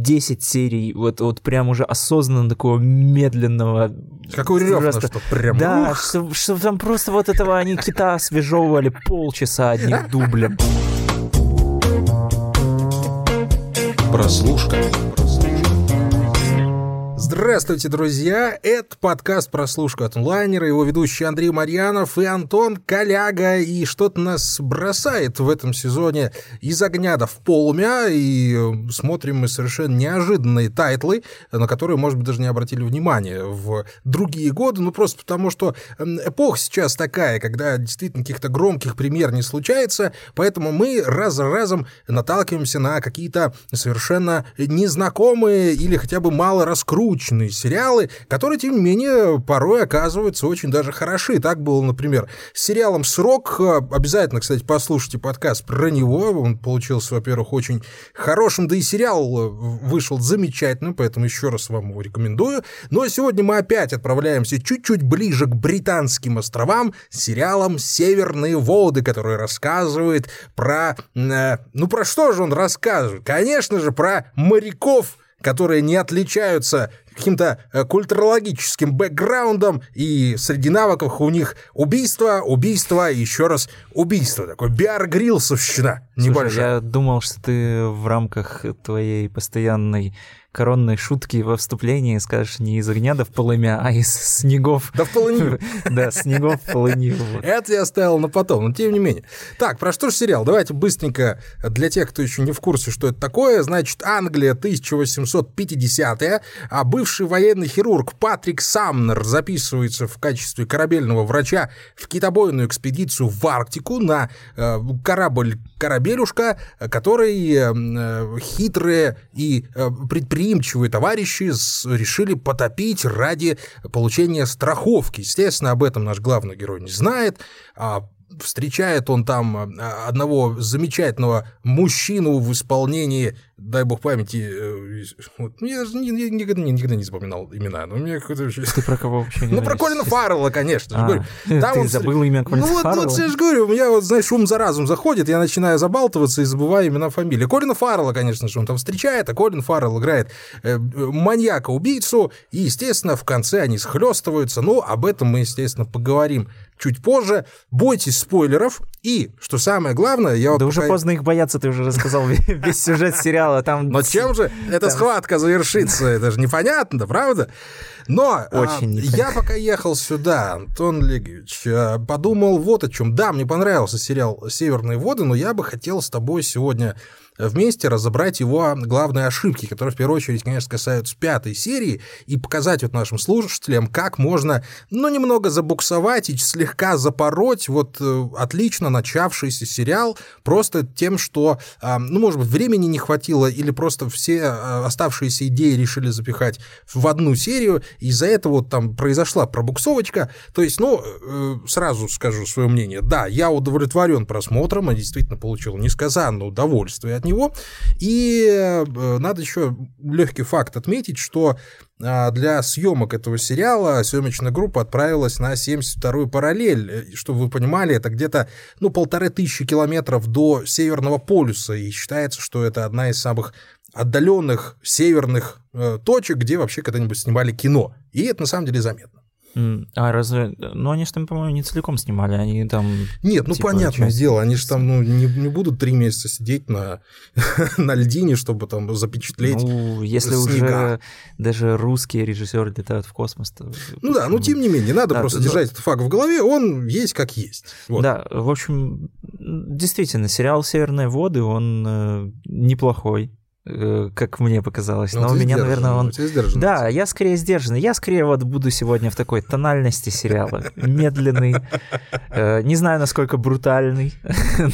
10 серий, вот, вот прям уже осознанно такого медленного... Как у Рёфна, что прям... Да, что, что там просто вот этого они кита освежевывали полчаса одним дублем. Прослушка. Здравствуйте, друзья! Это подкаст «Прослушка от онлайнера», его ведущий Андрей Марьянов и Антон Коляга. И что-то нас бросает в этом сезоне из огня да в полымя, и э, смотрим мы совершенно неожиданные тайтлы, на которые, может быть, даже не обратили внимания в другие годы, ну просто потому, что эпоха сейчас такая, когда действительно каких-то громких премьер не случается, поэтому мы раз за разом наталкиваемся на какие-то совершенно незнакомые или хотя бы мало раскрученные научные сериалы, которые, тем не менее, порой оказываются очень даже хороши. Так было, например, с сериалом «Срок». Обязательно, кстати, послушайте подкаст про него. Он получился, во-первых, очень хорошим, да и сериал вышел замечательным, поэтому еще раз вам его рекомендую. Ну а сегодня мы опять отправляемся чуть-чуть ближе к британским островам с сериалом «Северные воды», который рассказывает про... Э, ну, про что же он рассказывает? Конечно же, про моряков, которые не отличаются каким-то э, культурологическим бэкграундом, и среди навыков у них убийство, убийство и еще раз убийство. Такой биар-грилсовщина небольшая. я думал, что ты в рамках твоей постоянной коронной шутки во вступлении скажешь не из огня да в полымя, а из снегов. Да в полынью. Да, снегов в полынью. Это я оставил на потом, но тем не менее. Так, про что же сериал? Давайте быстренько для тех, кто еще не в курсе, что это такое. Значит, Англия 1850-е, а бывший военный хирург Патрик Самнер записывается в качестве корабельного врача в китобойную экспедицию в Арктику на э, корабль «Корабелюшка», который э, хитрые и э, предприимчивые товарищи решили потопить ради получения страховки. Естественно, об этом наш главный герой не знает, а встречает он там а, одного замечательного мужчину в исполнении, дай бог памяти, э, вот, ну, я никогда, никогда не запоминал имена, но мне какое-то. Ты про кого вообще Ну, про Колина Фаррелла, конечно. А, говорю. Там ты он... забыл имя Колина Ну, вот, вот я же говорю, у меня, вот, знаешь, ум за разум заходит, я начинаю забалтываться и забываю имена фамилии. Колина Фаррелла, конечно же, он там встречает, а Колин Фаррелл играет э, маньяка-убийцу, и, естественно, в конце они схлестываются. Ну, об этом мы, естественно, поговорим чуть позже. Бойтесь спойлеров. И, что самое главное, я вот... Да пока... уже поздно их бояться, ты уже рассказал весь сюжет сериала. Там... Но чем же эта схватка завершится? Это же непонятно, правда? Но а, Очень а, я пока ехал сюда, Антон Легович, а, подумал вот о чем. Да, мне понравился сериал «Северные воды», но я бы хотел с тобой сегодня вместе разобрать его главные ошибки, которые в первую очередь, конечно, касаются пятой серии, и показать вот нашим слушателям, как можно, ну, немного забуксовать и слегка запороть вот э, отлично начавшийся сериал просто тем, что, а, ну, может быть, времени не хватило или просто все а, оставшиеся идеи решили запихать в одну серию, и из-за этого вот там произошла пробуксовочка. То есть, ну, э, сразу скажу свое мнение. Да, я удовлетворен просмотром, я действительно получил несказанное удовольствие от него. И э, надо еще легкий факт отметить, что а, для съемок этого сериала съемочная группа отправилась на 72-ю параллель. Э, чтобы вы понимали, это где-то ну, полторы тысячи километров до Северного полюса, и считается, что это одна из самых отдаленных северных э, точек, где вообще когда-нибудь снимали кино. И это на самом деле заметно. А разве... Ну, они же там, по-моему, не целиком снимали, они там... Нет, ну, типа, понятное часть... дело, они же там ну, не, не будут три месяца сидеть на, на льдине, чтобы там запечатлеть Ну, если снега. уже даже русские режиссеры летают в космос, то... Ну да, но тем не менее, надо да, просто да, держать этот факт в голове, он есть как есть. Вот. Да, в общем, действительно, сериал «Северные воды», он э, неплохой, как мне показалось. Но, Но у меня, наверное, он... Да, я скорее сдержанный. Я скорее вот буду сегодня в такой тональности сериала. Медленный. Э, не знаю, насколько брутальный.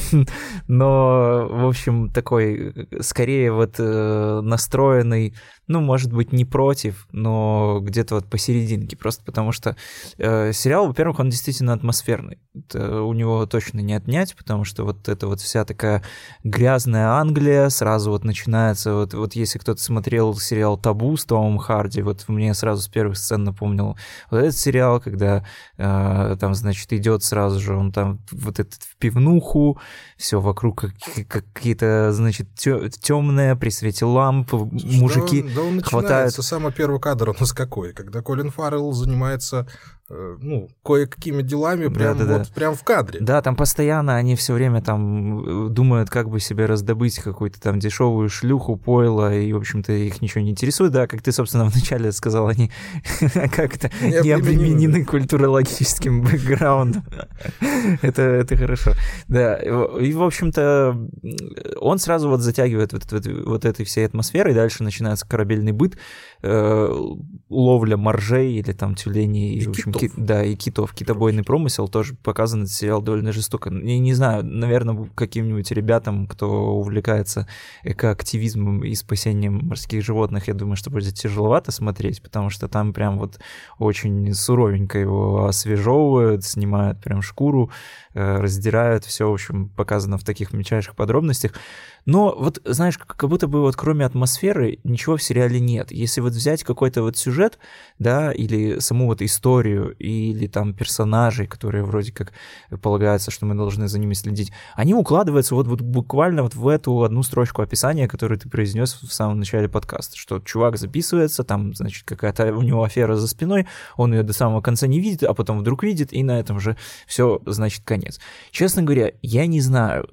Но, в общем, такой скорее вот э, настроенный ну, может быть, не против, но где-то вот посерединке, просто потому что э, сериал, во-первых, он действительно атмосферный. Это у него точно не отнять, потому что вот эта вот вся такая грязная Англия сразу вот начинает начинается, вот, вот если кто-то смотрел сериал «Табу» с Томом Харди, вот мне сразу с первых сцен напомнил вот этот сериал, когда э, там, значит, идет сразу же он там вот этот в пивнуху, все вокруг какие-то, значит, темное при свете ламп, мужики да да он хватают... самый первый кадр у нас какой, когда Колин Фаррелл занимается ну, кое-какими делами прям, да, да, вот, да. прям в кадре. Да, там постоянно они все время там э, думают, как бы себе раздобыть какую-то там дешевую шлюху, пойло, и, в общем-то, их ничего не интересует. Да, как ты, собственно, вначале сказал, они как-то не обременены культурологическим бэкграундом. это, это хорошо. Да, и, в общем-то, он сразу вот затягивает вот, вот, вот этой всей атмосферой, дальше начинается корабельный быт, э, ловля моржей или там тюленей, и, в общем, китов. Ки, да, и китов. Китобойный промысел тоже показан этот сериал довольно жестоко. Я не знаю, наверное, каким-нибудь ребятам, кто увлекается экоактивизмом и спасением морских животных, я думаю, что будет тяжеловато смотреть, потому что там прям вот очень суровенько его освежевывают, снимают прям шкуру, э, раздирают, все, в общем, показано в таких мельчайших подробностях. Но вот, знаешь, как будто бы вот кроме атмосферы ничего в сериале нет. Если вот взять какой-то вот сюжет, да, или саму вот историю, или там персонажей, которые вроде как полагается, что мы должны за ними следить, они укладываются вот, вот буквально вот в эту одну строчку описания, которую ты произнес в самом начале подкаста, что чувак записывается, там, значит, какая-то у него афера за спиной, он ее до самого конца не видит, а потом вдруг видит, и на этом же все, значит, конец. Честно говоря, я не знаю,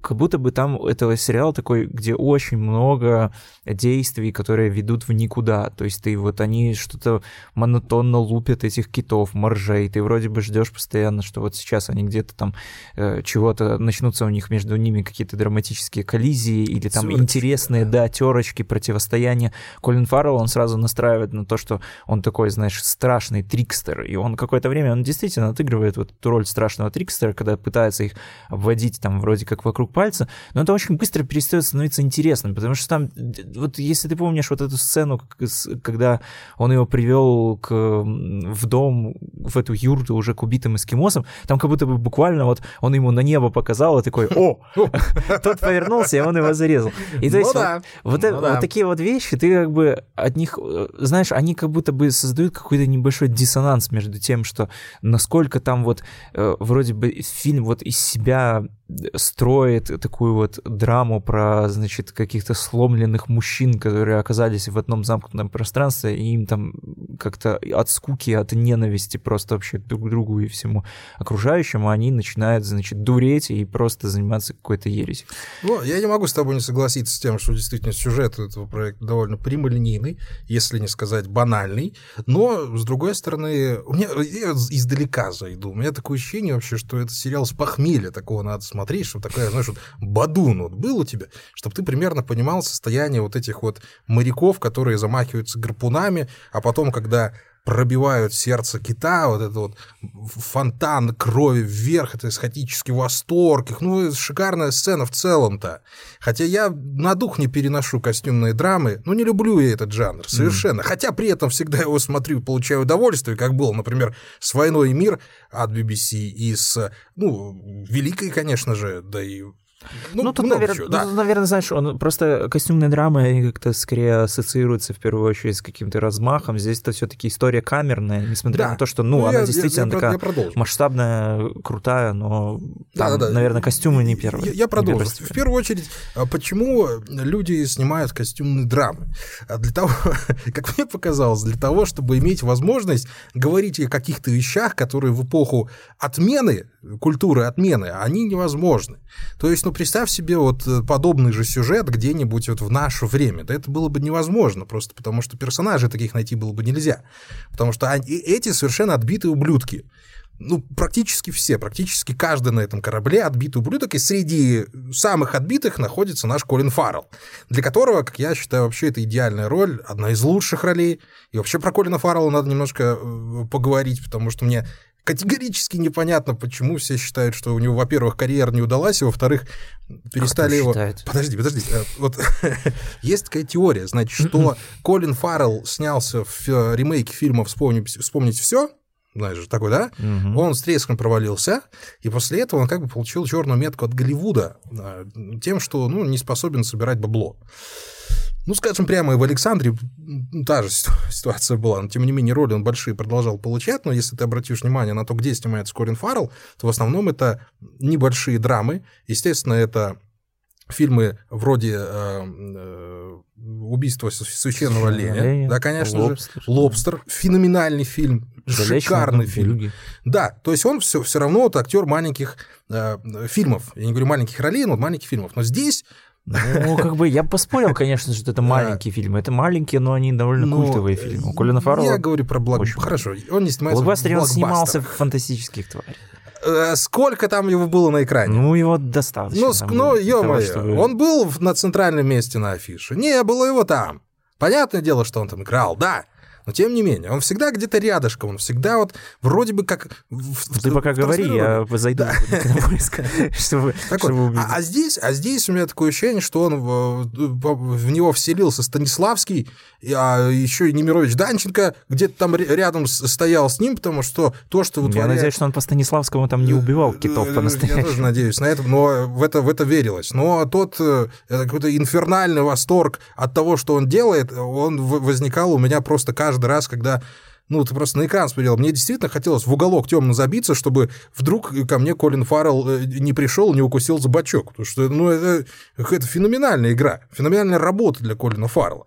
как будто бы там этого сериал такой, где очень много действий, которые ведут в никуда. То есть ты вот они что-то монотонно лупят этих китов, моржей. Ты вроде бы ждешь постоянно, что вот сейчас они где-то там э, чего-то начнутся у них между ними какие-то драматические коллизии или там Терочки, интересные, да. да, терочки, противостояния. Колин Фаррелл, он сразу настраивает на то, что он такой, знаешь, страшный трикстер. И он какое-то время, он действительно отыгрывает вот эту роль страшного трикстера, когда пытается их обводить там вроде как вокруг пальца. Но это очень быстро быстро перестает становиться интересным, потому что там, вот если ты помнишь вот эту сцену, когда он его привел к, в дом, в эту юрту уже к убитым эскимосам, там как будто бы буквально вот он ему на небо показал и такой, о, тот повернулся, и он его зарезал. И то ну есть вот э, ну такие вот вещи, ты как бы от них, э, знаешь, они как будто бы создают какой-то небольшой диссонанс между тем, что насколько там вот э, вроде бы фильм вот из себя строит такую вот драму про, значит, каких-то сломленных мужчин, которые оказались в одном замкнутом пространстве, и им там как-то от скуки, от ненависти просто вообще друг к другу и всему окружающему, они начинают, значит, дуреть и просто заниматься какой-то ересью. Ну, я не могу с тобой не согласиться с тем, что действительно сюжет этого проекта довольно прямолинейный, если не сказать банальный, но, с другой стороны, у меня, я издалека зайду, у меня такое ощущение вообще, что это сериал с похмелья такого надо смотреть, чтобы такая, знаешь, вот бадун вот был у тебя, чтобы ты примерно понимал состояние вот этих вот моряков, которые замахиваются гарпунами, а потом, когда пробивают сердце кита, вот это вот фонтан крови вверх, это эсхатический восторг, их, ну, шикарная сцена в целом-то. Хотя я на дух не переношу костюмные драмы, ну, не люблю я этот жанр совершенно. Mm. Хотя при этом всегда его смотрю получаю удовольствие, как было, например, с «Войной и мир» от BBC и с, ну, великой, конечно же, да и ну, ну тут, наверное, чего, да. ну, наверное, знаешь, он просто костюмная драма как-то скорее ассоциируется в первую очередь с каким-то размахом. Здесь это все-таки история камерная, несмотря да. на то, что, ну, ну она я, действительно я, я, такая я масштабная, крутая, но там, да, да, наверное, костюмы не первые. Я, я продолжу. В первую очередь, а почему люди снимают костюмные драмы? А для того, как мне показалось, для того, чтобы иметь возможность говорить о каких-то вещах, которые в эпоху отмены, культуры отмены, они невозможны. То есть, ну, представь себе вот э, подобный же сюжет где-нибудь вот в наше время. Да это было бы невозможно, просто потому что персонажей таких найти было бы нельзя. Потому что они, эти совершенно отбитые ублюдки. Ну, практически все, практически каждый на этом корабле отбитый ублюдок, и среди самых отбитых находится наш Колин Фаррелл, для которого, как я считаю, вообще это идеальная роль, одна из лучших ролей. И вообще про Колина Фаррелла надо немножко э, поговорить, потому что мне категорически непонятно, почему все считают, что у него, во-первых, карьера не удалась, и, во-вторых, перестали его... Считает? Подожди, подожди. Э, вот есть такая теория, значит, что Колин Фаррелл снялся в э, ремейке фильма «Вспомнить, вспомнить все», знаешь же, такой, да? Угу. Он с треском провалился, и после этого он как бы получил черную метку от Голливуда э, тем, что, ну, не способен собирать бабло. Ну, скажем прямо, и в Александре та же ситуация была, но тем не менее роли он большие продолжал получать, но если ты обратишь внимание на то, где снимается Корин Фаррелл, то в основном это небольшие драмы, естественно, это фильмы вроде э, э, «Убийство священного оленя», да, конечно Лобстер. же, «Лобстер», феноменальный фильм, шикарный фильм. Да, то есть он все, все равно вот актер маленьких э, фильмов, я не говорю маленьких ролей, но маленьких фильмов, но здесь ну, как бы я поспорил, конечно, что это маленькие фильмы. Это маленькие, но они довольно ну, культовые фильмы. У Колина Фаррелла... Я говорю про блокбастер. Хорошо, он не снимается в блокбастере. он снимался в фантастических тварях. Э, сколько там его было на экране? Ну, его достаточно. Ну, ну ё-моё, чтобы... он был на центральном месте на афише. Не было его там. Понятное дело, что он там играл, да. Но тем не менее, он всегда где-то рядышком, он всегда вот вроде бы как... В, Ты пока говори, я зайду да. чтобы, чтобы а, а, здесь, а здесь у меня такое ощущение, что он в, в него вселился Станиславский, а еще и Немирович Данченко где-то там рядом стоял с ним, потому что то, что вытворяет... Я надеюсь, что он по Станиславскому там не э, убивал китов по-настоящему. Я тоже надеюсь на это, но в это, в это верилось. Но тот э, какой-то инфернальный восторг от того, что он делает, он возникал у меня просто каждый каждый раз, когда ну, ты просто на экран смотрел. Мне действительно хотелось в уголок темно забиться, чтобы вдруг ко мне Колин Фаррелл э, не пришел, не укусил за бачок. Потому что, ну, это, это феноменальная игра, феноменальная работа для Колина Фаррелла.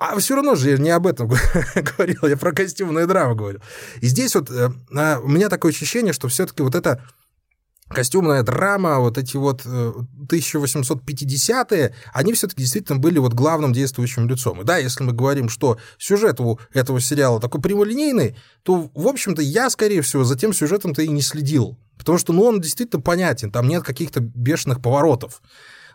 А все равно же я не об этом говорил, я про костюмные драмы говорил. И здесь вот э, а, у меня такое ощущение, что все-таки вот это костюмная драма, вот эти вот 1850-е, э, они все-таки действительно были вот главным действующим лицом. И да, если мы говорим, что сюжет у этого сериала такой прямолинейный, то, в общем-то, я, скорее всего, за тем сюжетом-то и не следил. Потому что, ну, он действительно понятен, там нет каких-то бешеных поворотов.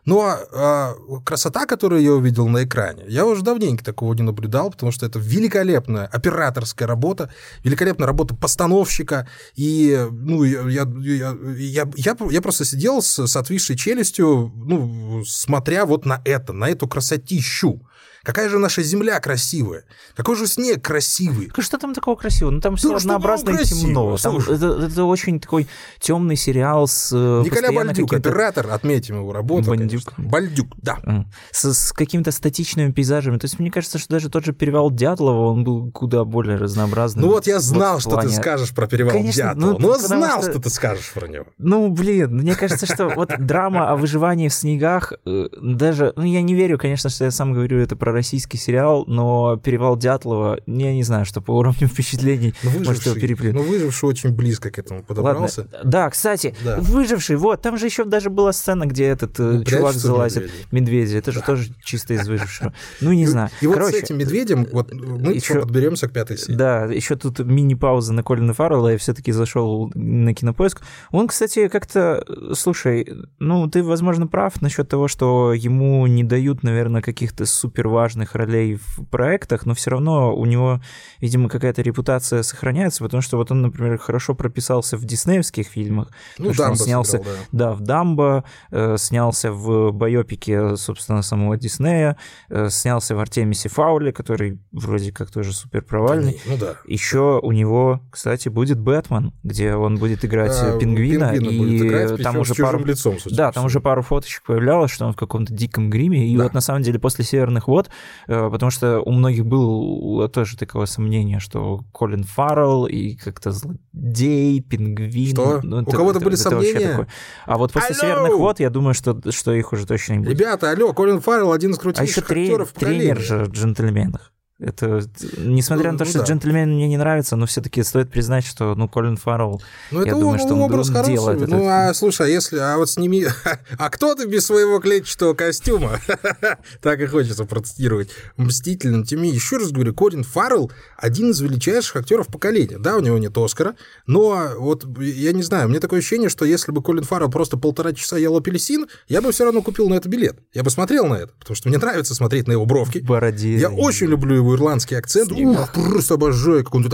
Но э, красота, которую я увидел на экране, я уже давненько такого не наблюдал, потому что это великолепная операторская работа, великолепная работа постановщика. И ну, я, я, я, я, я, я просто сидел с, с отвисшей челюстью, ну, смотря вот на это, на эту красотищу. Какая же наша земля красивая? Какой же снег красивый? Так что там такого красивого? Ну там все ну, однообразно и темно. Там, это, это очень такой темный сериал с э, Николя Бальдюк, оператор, отметим его работу. Бандюк. Бальдюк, да. С, с какими-то статичными пейзажами. То есть мне кажется, что даже тот же перевал Дятлова, он был куда более разнообразный. Ну вот я знал, вот что плане... ты скажешь про перевал Конечно, Дятлова. Ну, ну знал, что... что ты скажешь про него. Ну, блин, мне кажется, что вот драма о выживании в снегах, э, даже, ну я не верю, конечно, что я сам говорю это про российский сериал, но «Перевал Дятлова», я не знаю, что по уровню впечатлений, ну, может, его переплюнуть. Ну, «Выживший» очень близко к этому подобрался. Ладно. Да, кстати, да. «Выживший», вот, там же еще даже была сцена, где этот э, ну, чувак залазит, медведи. это да. же тоже чисто из «Выжившего». Ну, не знаю. И вот с этим медведем, вот мы еще подберемся к пятой серии. Да, еще тут мини-пауза на Колина Фаррелла, я все-таки зашел на кинопоиск. Он, кстати, как-то, слушай, ну, ты, возможно, прав насчет того, что ему не дают, наверное, каких-то супер важных ролей в проектах, но все равно у него, видимо, какая-то репутация сохраняется, потому что вот он, например, хорошо прописался в диснеевских фильмах. Ну, Дамбо он снялся, сыграл, да. да, в Дамбо, э, снялся в байопике, собственно, самого Диснея, э, снялся в Артемисе Фауле, который вроде как тоже супер провальный. Ну да. Еще у него, кстати, будет Бэтмен, где он будет играть а, пингвина, и играть, там уже пару лицом, да, там уже пару фоточек появлялось, что он в каком-то диком гриме, и да. вот на самом деле после Северных вод Э, потому что у многих было тоже такое сомнение, что Колин Фаррелл и как-то злодей, пингвин. Что? Ну, у кого-то были это сомнения? Такое. А вот после алло! «Северных вод» я думаю, что, что их уже точно не будет. Ребята, алло, Колин Фаррелл один из крутейших а еще актеров тренер же джентльменах. Это, несмотря на то, ну, что да. джентльмен мне не нравится, но все-таки стоит признать, что, ну, Колин Фаррелл, ну, это я думаю, что он, образ он хороший. делает Ну, это. а слушай, а если, а вот сними, а кто ты без своего клетчатого костюма? так и хочется процитировать. Мстительным теми. Еще раз говорю, Колин Фаррелл один из величайших актеров поколения. Да, у него нет Оскара, но вот я не знаю, мне такое ощущение, что если бы Колин Фаррелл просто полтора часа ел апельсин, я бы все равно купил на это билет. Я бы смотрел на это, потому что мне нравится смотреть на его бровки. Бороде. Я очень люблю его ирландский акцент. Ух, просто обожаю, как он тут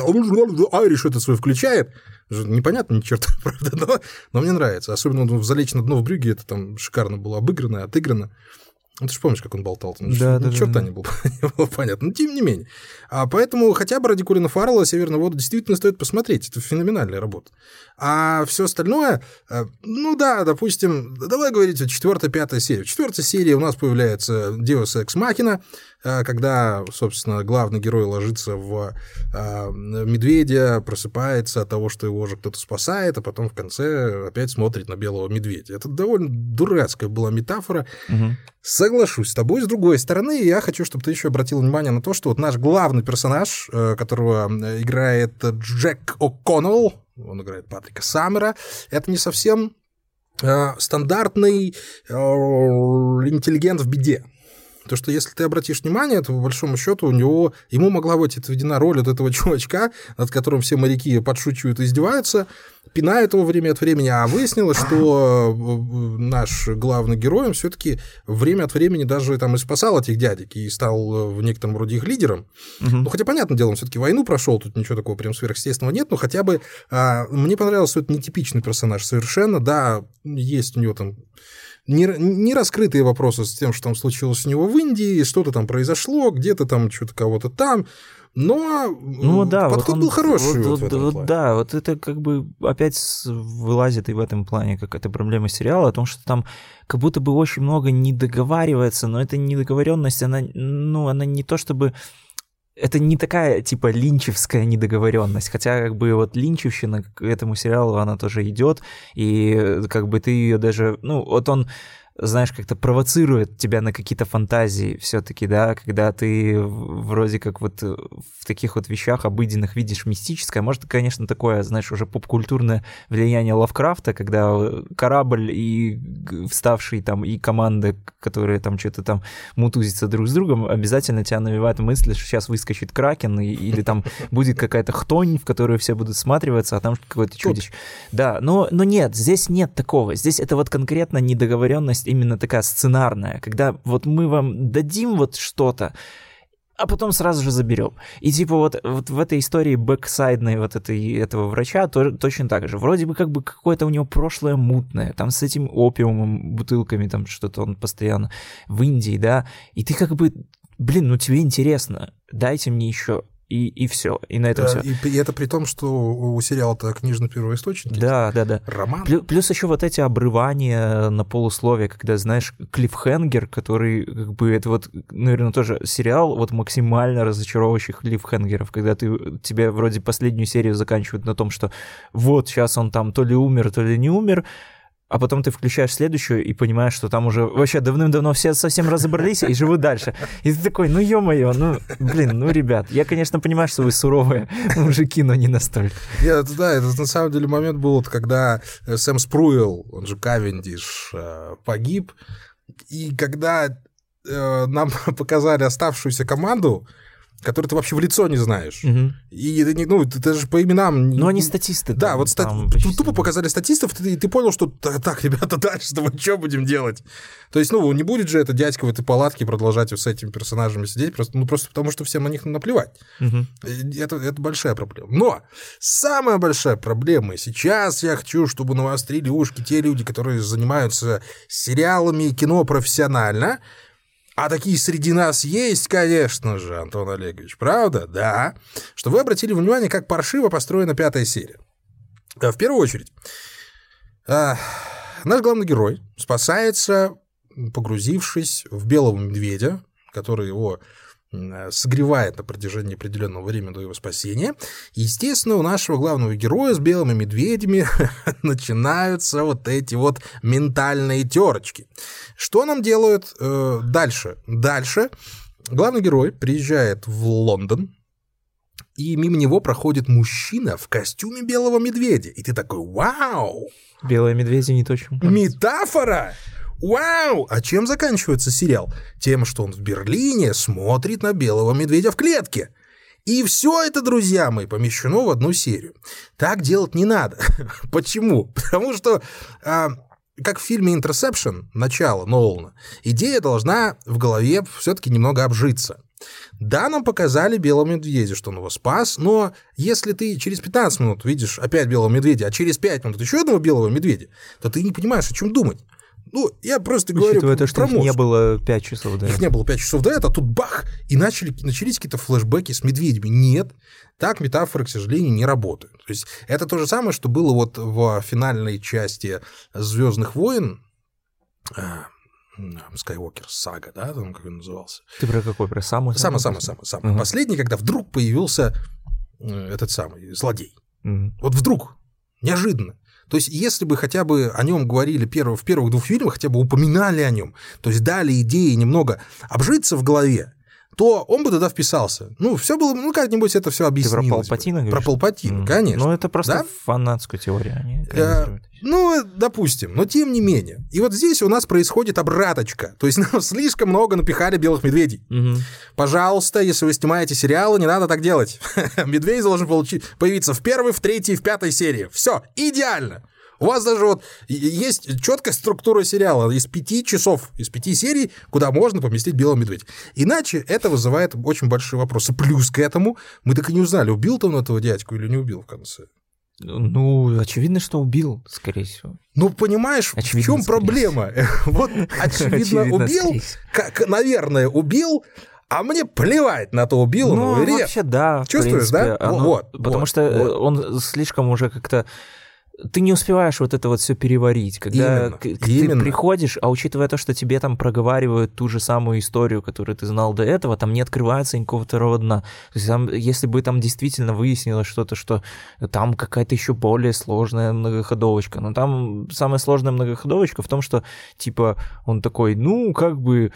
айриш это свой включает. Непонятно ни черта, правда, но, но мне нравится. Особенно в «Залечь на дно в брюге» это там шикарно было обыграно, отыграно. Ну, ты же помнишь, как он болтал? Ну, да, да, черта да, не, было, не было понятно. Но тем не менее. А поэтому хотя бы ради Колина Фаррелла «Северную воду» действительно стоит посмотреть. Это феноменальная работа. А все остальное, э, ну да, допустим, давай говорить о четвертой, пятой серии. В четвертой серии у нас появляется Deus Ex Machina, э, когда, собственно, главный герой ложится в э, медведя, просыпается от того, что его уже кто-то спасает, а потом в конце опять смотрит на белого медведя. Это довольно дурацкая была метафора. Угу. Соглашусь с тобой. С другой стороны, я хочу, чтобы ты еще обратил внимание на то, что вот наш главный персонаж, которого играет Джек О'Коннелл, он играет Патрика Саммера. Это не совсем э, стандартный э, интеллигент в беде. То, что если ты обратишь внимание, то по большому счету у него, ему могла быть отведена роль от этого чувачка, над которым все моряки подшучивают и издеваются, пинают его время от времени, а выяснилось, что э, наш главный герой, все-таки время от времени даже там и спасал этих дядек и стал в некотором роде их лидером. Угу. Ну, хотя, понятное дело, он все-таки войну прошел, тут ничего такого прям сверхъестественного нет, но хотя бы а, мне понравилось, что это нетипичный персонаж совершенно, да, есть у него там не, не раскрытые вопросы с тем, что там случилось у него в Индии, что-то там произошло, где-то там что-то кого-то там. Но ну, да, подход вот он, был хороший. Вот, вот, вот, да, вот это как бы опять вылазит и в этом плане какая-то проблема сериала, о том, что там как будто бы очень много не договаривается, но эта недоговоренность, она, ну, она не то чтобы это не такая, типа, линчевская недоговоренность, хотя, как бы, вот линчевщина к этому сериалу, она тоже идет, и, как бы, ты ее даже, ну, вот он знаешь, как-то провоцирует тебя на какие-то фантазии все-таки, да, когда ты вроде как вот э, в таких вот вещах обыденных видишь мистическое. Может, конечно, такое, знаешь, уже попкультурное влияние Лавкрафта, когда э, корабль и вставший там и команда, которые там что-то там мутузятся друг с другом, обязательно тебя навевает мысль, что сейчас выскочит кракен, и, или там будет какая-то хтонь, в которую все будут сматриваться, а там какой-то чудищ. Да, но, но нет, здесь нет такого. Здесь это вот конкретно недоговоренность именно такая сценарная, когда вот мы вам дадим вот что-то, а потом сразу же заберем. И типа вот, вот в этой истории бэксайдной вот этой, этого врача то, точно так же. Вроде бы как бы какое-то у него прошлое мутное, там с этим опиумом, бутылками, там что-то он постоянно в Индии, да, и ты как бы, блин, ну тебе интересно, дайте мне еще и, и все. И на этом да, все. И, и это при том, что у сериала-то книжный первоисточник. Да, да, да. Роман. Плюс, плюс еще вот эти обрывания на полусловие, когда, знаешь, клиффхенгер, который, как бы, это вот, наверное, тоже сериал вот максимально разочаровывающих клиффхенгеров, когда ты, тебе вроде последнюю серию заканчивают на том, что вот сейчас он там то ли умер, то ли не умер, а потом ты включаешь следующую и понимаешь, что там уже вообще давным-давно все совсем разобрались и живут дальше. И ты такой, ну ё-моё, ну, блин, ну, ребят, я, конечно, понимаю, что вы суровые мужики, но не настолько. Нет, да, это на самом деле момент был, когда э, Сэм Спруил, он же Кавендиш, э, погиб, и когда э, нам показали оставшуюся команду, который ты вообще в лицо не знаешь. Угу. И это не, ну, это же по именам. Ну, они статисты. Да, вот ста... тупо показали статистов, и ты понял, что так, ребята, дальше-то мы что будем делать? То есть, ну, не будет же это дядька в этой палатке продолжать с этими персонажами сидеть, просто, ну, просто потому что всем на них наплевать. Угу. Это, это большая проблема. Но самая большая проблема, и сейчас я хочу, чтобы навострили ушки те люди, которые занимаются сериалами и кино профессионально, а такие среди нас есть, конечно же, Антон Олегович, правда? Да. Что вы обратили внимание, как паршиво построена пятая серия. В первую очередь, наш главный герой спасается, погрузившись в белого медведя, который его согревает на протяжении определенного времени до его спасения. Естественно, у нашего главного героя с белыми медведями начинаются вот эти вот ментальные терочки. Что нам делают э, дальше? Дальше главный герой приезжает в Лондон, и мимо него проходит мужчина в костюме белого медведя. И ты такой, вау! Белые медведи не то, чем Метафора! Вау! А чем заканчивается сериал? Тем, что он в Берлине смотрит на белого медведя в клетке. И все это, друзья мои, помещено в одну серию. Так делать не надо. Почему? Потому что, а, как в фильме «Интерсепшн», начало Нолана, идея должна в голове все-таки немного обжиться. Да, нам показали белого медведя, что он его спас, но если ты через 15 минут видишь опять белого медведя, а через 5 минут еще одного белого медведя, то ты не понимаешь, о чем думать. Ну, я просто говорю Учитывая то, что их не было 5 часов до Их этого. не было 5 часов до этого, а тут было 5 часов до этого, тут бах, и начали, начались какие-то флешбеки с медведями. Нет, так метафоры, к сожалению, не работают. То есть это то же самое, что было вот в финальной части «Звездных войн», Скайуокер сага, да, там как он назывался. Ты про какой? Про самый? Самый, самый, самый, самый. Угу. Последний, когда вдруг появился этот самый злодей. Угу. Вот вдруг, неожиданно. То есть, если бы хотя бы о нем говорили перв, в первых двух фильмах, хотя бы упоминали о нем, то есть дали идеи немного обжиться в голове, то он бы туда вписался. Ну, все было, ну, как-нибудь это все объяснилось. Ты про Палпатина? Про Палпатина, mm. конечно. Ну, это просто да? фанатская теория. Они а, ну, допустим, но тем не менее. И вот здесь у нас происходит обраточка. То есть нам слишком много напихали белых медведей. Угу. Пожалуйста, если вы снимаете сериалы, не надо так делать. Медведь должен получить, появиться в первой, в третьей, в пятой серии. Все, идеально. У вас даже вот есть четкая структура сериала из пяти часов, из пяти серий, куда можно поместить белого медведя. Иначе это вызывает очень большие вопросы. Плюс к этому мы так и не узнали, убил он этого дядьку или не убил в конце. Ну, очевидно, что убил, скорее всего. Ну, понимаешь, очевидно, в чем проблема? Вот, очевидно, убил, как, наверное, убил, а мне плевать на то, убил ну, он или нет. вообще, да. Чувствуешь, принципе, да? Оно, вот, потому вот, что вот. он слишком уже как-то ты не успеваешь вот это вот все переварить, когда именно, ты именно. приходишь, а учитывая то, что тебе там проговаривают ту же самую историю, которую ты знал до этого, там не открывается никакого второго дна. То есть там, если бы там действительно выяснилось что-то, что там какая-то еще более сложная многоходовочка, но там самая сложная многоходовочка в том, что типа он такой, ну как бы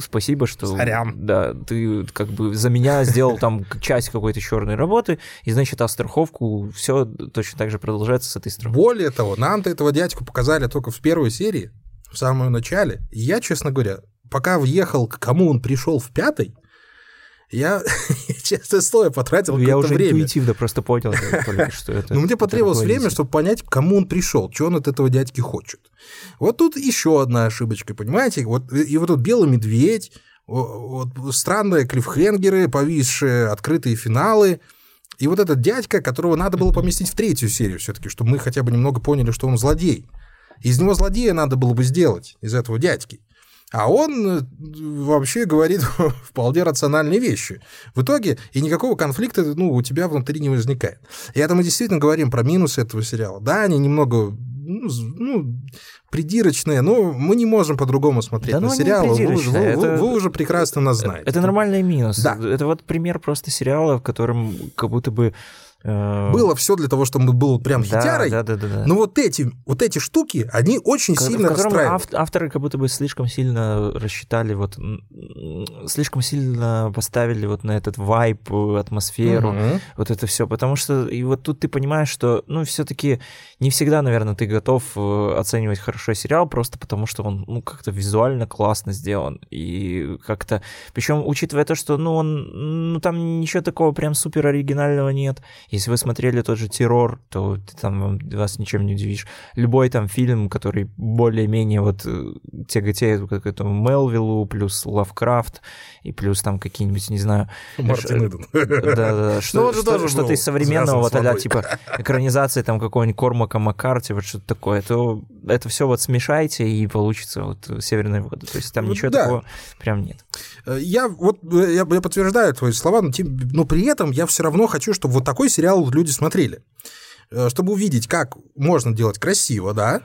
спасибо, что Сорям. да, ты как бы за меня сделал там часть какой-то черной работы, и значит, а страховку все точно так же продолжается с этой стороны. Более того, нам-то этого дядьку показали только в первой серии, в самом начале. И я, честно говоря, пока въехал, к кому он пришел в пятой, я, честно слово, потратил Ну, я какое-то уже время. интуитивно просто понял, что это... Но мне потребовалось время, чтобы понять, к кому он пришел, что он от этого дядьки хочет. Вот тут еще одна ошибочка, понимаете? Вот, и вот тут белый медведь, вот странные клиффхенгеры, повисшие открытые финалы. И вот этот дядька, которого надо было поместить в третью серию все-таки, чтобы мы хотя бы немного поняли, что он злодей. Из него злодея надо было бы сделать, из этого дядьки. А он вообще говорит вполне рациональные вещи. В итоге и никакого конфликта ну, у тебя внутри не возникает. И это мы действительно говорим про минусы этого сериала. Да, они немного ну, ну, придирочные, но мы не можем по-другому смотреть Да на ну, сериалы. Вы, вы, это- вы уже прекрасно нас знаете. Это нормальный минус. Да. Это вот пример просто сериала, в котором как будто бы... э, Было все для того, чтобы был прям хитярой. Да, да, да, да. Но вот эти, вот эти штуки, они очень Ко- сильно расстраивают. ав- авторы как будто бы слишком сильно рассчитали, вот слишком сильно поставили вот на этот вайп, э, атмосферу, Мгм. вот это все, потому что и вот тут ты понимаешь, что, ну, все-таки не всегда, наверное, ты готов э, оценивать хорошо сериал просто потому, что он, ну, как-то визуально классно сделан и как-то, причем учитывая то, что, ну, он, ну, там ничего такого прям супер оригинального нет. Если вы смотрели тот же террор, то ты там вас ничем не удивишь. Любой там фильм, который более-менее вот э, тяготеет к этому Мелвиллу, плюс Лавкрафт, и плюс там какие-нибудь, не знаю, Мартин Ш- Иден. да, да, да. Ну, Что, он же что, тоже что-то из современного, вот а типа экранизации там какого-нибудь Кормака Маккарти, вот что-то такое, то это все вот смешайте, и получится вот «Северные воды». То есть там Ну ничего такого прям нет. Э, Я вот э, я, я подтверждаю твои слова, но, тем- но при этом я все равно хочу, чтобы вот такой сериал люди смотрели. Э, Чтобы увидеть, как можно делать красиво, да,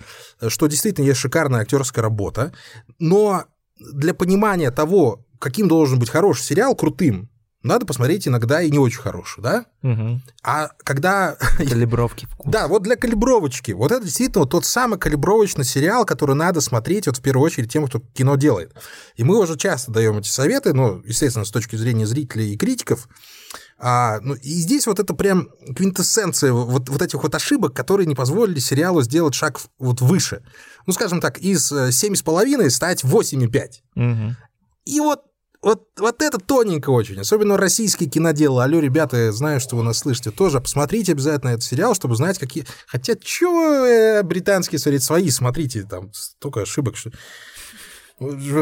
что действительно есть шикарная актерская работа, но для понимания того, каким должен быть хороший сериал, крутым, надо посмотреть иногда и не очень хороший, да? Угу. А когда Калибровки вкус. Да, вот для калибровочки. Вот это действительно вот тот самый калибровочный сериал, который надо смотреть вот в первую очередь тем, кто кино делает. И мы уже часто даем эти советы, ну, естественно, с точки зрения зрителей и критиков. А, ну, и здесь вот это прям квинтэссенция вот, вот этих вот ошибок, которые не позволили сериалу сделать шаг вот выше. Ну, скажем так, из э, 7,5 стать 8,5. Мгм. И вот вот, вот это тоненько очень, особенно российские киноделы. Алло, ребята, я знаю, что вы нас слышите тоже. Посмотрите обязательно этот сериал, чтобы знать, какие... Хотя, чё э, британские смотреть свои, смотрите, там столько ошибок, что...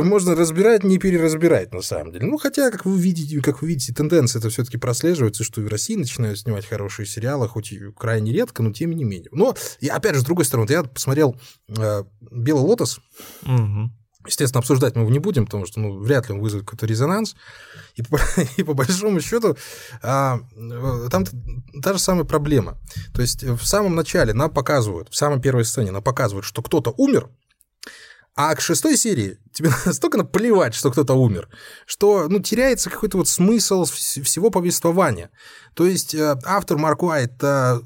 можно разбирать, не переразбирать, на самом деле. Ну, хотя, как вы видите, как вы видите, тенденция это все-таки прослеживается, что и в России начинают снимать хорошие сериалы, хоть и крайне редко, но тем не менее. Но, и опять же, с другой стороны, я посмотрел э, «Белый лотос», угу. Естественно, обсуждать мы его не будем, потому что ну, вряд ли он вызовет какой-то резонанс. И по, и по большому счету а, там та же самая проблема. То есть в самом начале нам показывают, в самой первой сцене нам показывают, что кто-то умер, а к шестой серии тебе настолько наплевать, что кто-то умер, что ну, теряется какой-то вот смысл всего повествования. То есть э, автор Марк Уайт э,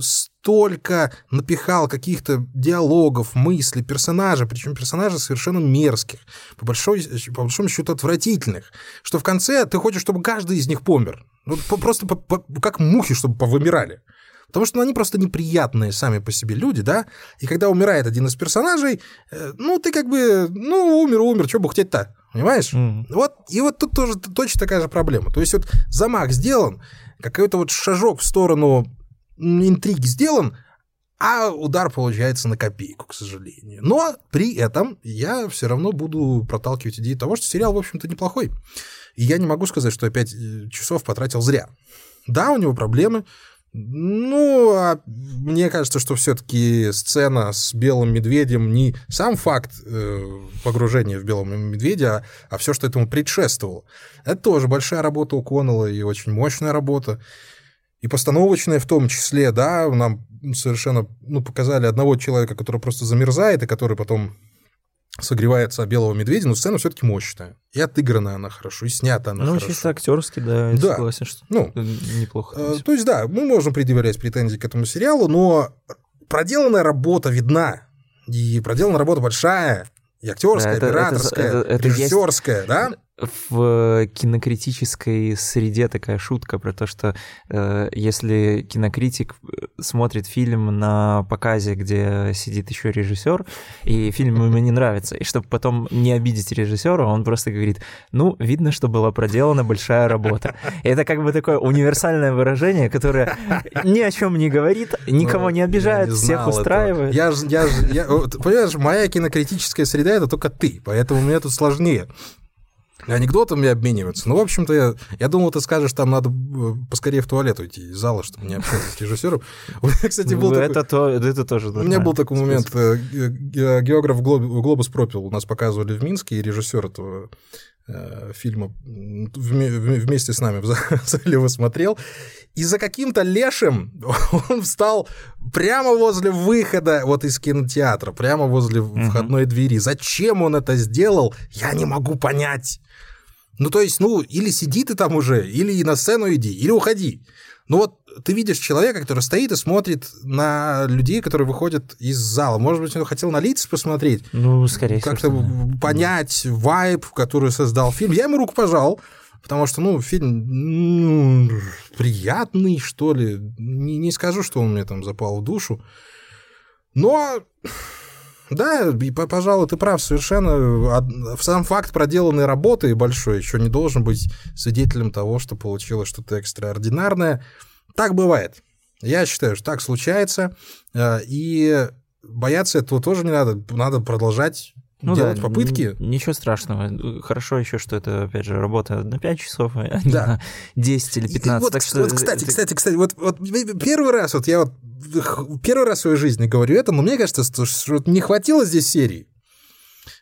столько напихал каких-то диалогов, мыслей, персонажей, причем персонажей совершенно мерзких, по, большой, по большому счету отвратительных, что в конце ты хочешь, чтобы каждый из них помер. Ну, просто по, по, как мухи, чтобы повымирали. Потому что ну, они просто неприятные сами по себе люди, да, и когда умирает один из персонажей, э, ну, ты как бы, ну, умер, умер, что бухтеть-то, понимаешь? Mm. Вот, и вот тут тоже точно такая же проблема. То есть вот замах сделан, какой-то вот шажок в сторону интриги сделан, а удар получается на копейку, к сожалению. Но при этом я все равно буду проталкивать идею того, что сериал, в общем-то, неплохой. И я не могу сказать, что я 5 э, часов потратил зря. Да, у него проблемы, ну, а мне кажется, что все-таки сцена с белым медведем не сам факт э, погружения в белого медведя, а, а все, что этому предшествовало. Это тоже большая работа у Коннелла и очень мощная работа. И постановочная в том числе, да, нам совершенно ну, показали одного человека, который просто замерзает, и который потом согревается белого медведя, но сцена все-таки мощная. И отыграна она хорошо, и снята она ну, хорошо. Ну, чисто актерски, да, я да. согласен, что ну, неплохо. Э, то есть, да, мы можем предъявлять претензии к этому сериалу, но проделанная работа видна, и проделана работа большая, и актерская, да, это, операторская, это, это, это режиссерская, есть... да? В кинокритической среде такая шутка про то, что э, если кинокритик э, смотрит фильм на показе, где сидит еще режиссер, и фильм ему не нравится, и чтобы потом не обидеть режиссера, он просто говорит, ну, видно, что была проделана большая работа. И это как бы такое универсальное выражение, которое ни о чем не говорит, никого не обижает, не всех устраивает. Я, я, я, понимаешь, моя кинокритическая среда — это только ты, поэтому мне тут сложнее анекдотами обмениваться. Ну, в общем-то, я, я думал, ты скажешь, там надо э, поскорее в туалет уйти из зала, чтобы не общаться с режиссером. У меня, кстати, был это, такой... то, это тоже У меня был такой момент. Э, географ Глобус пропил у нас показывали в Минске, и режиссер этого э, фильма вместе с нами в зале его смотрел, и за каким-то лешим он встал прямо возле выхода вот из кинотеатра, прямо возле входной двери. Зачем он это сделал, я не могу понять. Ну, то есть, ну, или сиди ты там уже, или на сцену иди, или уходи. Ну вот ты видишь человека, который стоит и смотрит на людей, которые выходят из зала. Может быть, он хотел на лица посмотреть. Ну, скорее всего. Как-то да. понять вайб, который создал фильм. Я ему руку пожал, потому что, ну, фильм ну, приятный, что ли. Не, не скажу, что он мне там запал в душу. Но да, и, пожалуй, ты прав совершенно. Сам факт проделанной работы большой еще не должен быть свидетелем того, что получилось что-то экстраординарное. Так бывает. Я считаю, что так случается. Э, и бояться этого тоже не надо. Надо продолжать ну делать да, попытки. Ничего страшного. Хорошо еще, что это, опять же, работа на 5 часов, а не да. на 10 или 15. И, вот, так что... вот, кстати, кстати, кстати, вот, вот первый раз, вот я вот первый раз в своей жизни говорю это, но мне кажется, что, что не хватило здесь серии.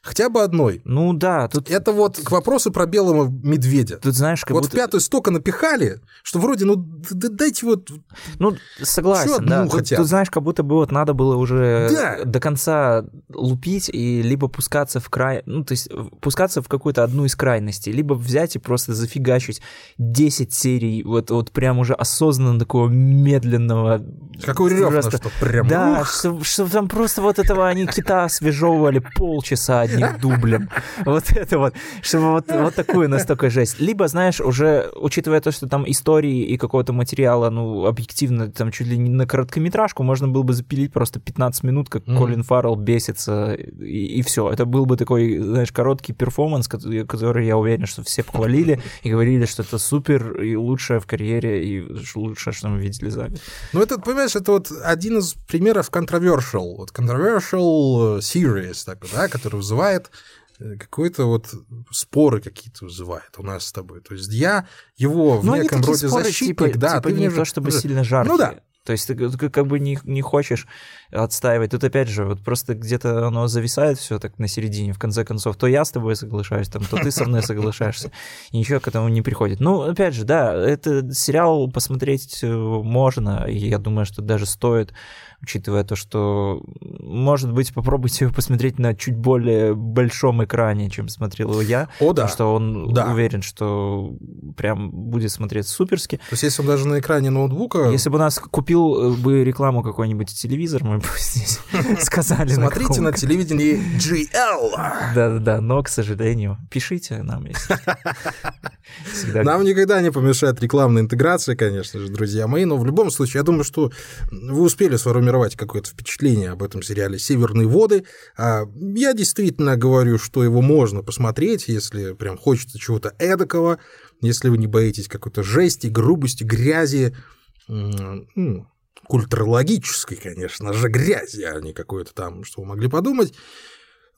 Хотя бы одной. Ну да, тут... Это вот к вопросу про белого медведя. Тут знаешь, как Вот будто... в пятую столько напихали, что вроде, ну, дайте вот... Ну, согласен, да. Тут, хотя тут, знаешь, как будто бы вот надо было уже да. до конца лупить и либо пускаться в край... Ну, то есть пускаться в какую-то одну из крайностей, либо взять и просто зафигачить 10 серий вот, вот прям уже осознанно такого медленного... Как у Рёфна, что прям... Да, что, что там просто вот этого они кита освежевывали полчаса одним дублем. Вот это вот, чтобы вот, вот такую настолько жесть. Либо, знаешь, уже, учитывая то, что там истории и какого-то материала, ну, объективно, там чуть ли не на короткометражку, можно было бы запилить просто 15 минут, как mm-hmm. Колин Фаррелл бесится, и, и все. Это был бы такой, знаешь, короткий перформанс, который, который, я уверен, что все похвалили и говорили, что это супер и лучшее в карьере, и лучшее, что мы видели за год. Ну, это, понимаешь, это вот один из примеров controversial, вот controversial series, такой, да, который вызывает э, какой-то вот споры какие-то вызывает у нас с тобой. То есть я его в ну, неком роде споры, защитник, типа, да, типа ты не то чтобы сильно жаркие. Ну да, то есть ты как бы не, не хочешь отстаивать. Тут опять же, вот просто где-то оно зависает все так на середине, в конце концов. То я с тобой соглашаюсь, там, то ты со мной соглашаешься. И ничего к этому не приходит. Ну, опять же, да, это сериал посмотреть э, можно, и я думаю, что даже стоит учитывая то, что, может быть, попробуйте его посмотреть на чуть более большом экране, чем смотрел его я. О, да. Потому что он да. уверен, что прям будет смотреться суперски. То есть, если он даже на экране ноутбука... Если бы нас купил э, бы рекламу какой-нибудь телевизор, мы бы здесь сказали. Смотрите на телевидении GL. Да-да-да, но, к сожалению, пишите нам, если... Нам никогда не помешает рекламная интеграция, конечно же, друзья мои, но в любом случае, я думаю, что вы успели сформировать какое-то впечатление об этом сериале «Северные воды». А я действительно говорю, что его можно посмотреть, если прям хочется чего-то эдакого, если вы не боитесь какой-то жести, грубости, грязи, ну, культурологической, конечно же, грязи, а не какой-то там, что вы могли подумать.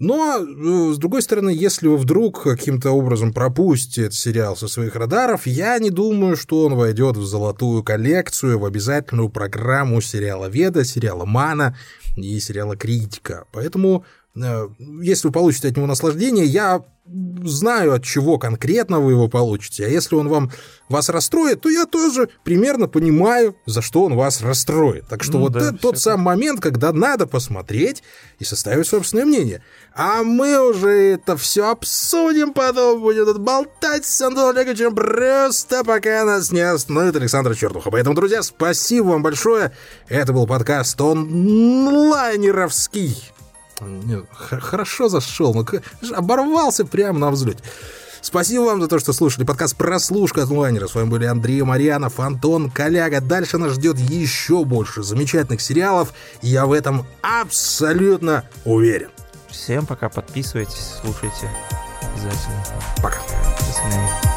Но, э, с другой стороны, если вы вдруг каким-то образом пропустите этот сериал со своих радаров, я не думаю, что он войдет в золотую коллекцию, в обязательную программу сериала Веда, сериала Мана и сериала Критика. Поэтому если вы получите от него наслаждение, я знаю, от чего конкретно вы его получите. А если он вам вас расстроит, то я тоже примерно понимаю, за что он вас расстроит. Так что ну, вот да, это тот самый момент, когда надо посмотреть и составить собственное мнение. А мы уже это все обсудим, потом будем тут болтать с Антоном Олеговичем просто пока нас не остановит Александр Чернуха. Поэтому, друзья, спасибо вам большое. Это был подкаст онлайнеровский. Нет, хорошо зашел, но оборвался прямо на взлете. Спасибо вам за то, что слушали подкаст «Прослушка» от онлайнера. С вами были Андрей Марьянов, Антон Коляга. Дальше нас ждет еще больше замечательных сериалов, я в этом абсолютно уверен. Всем пока, подписывайтесь, слушайте обязательно. Пока. До свидания.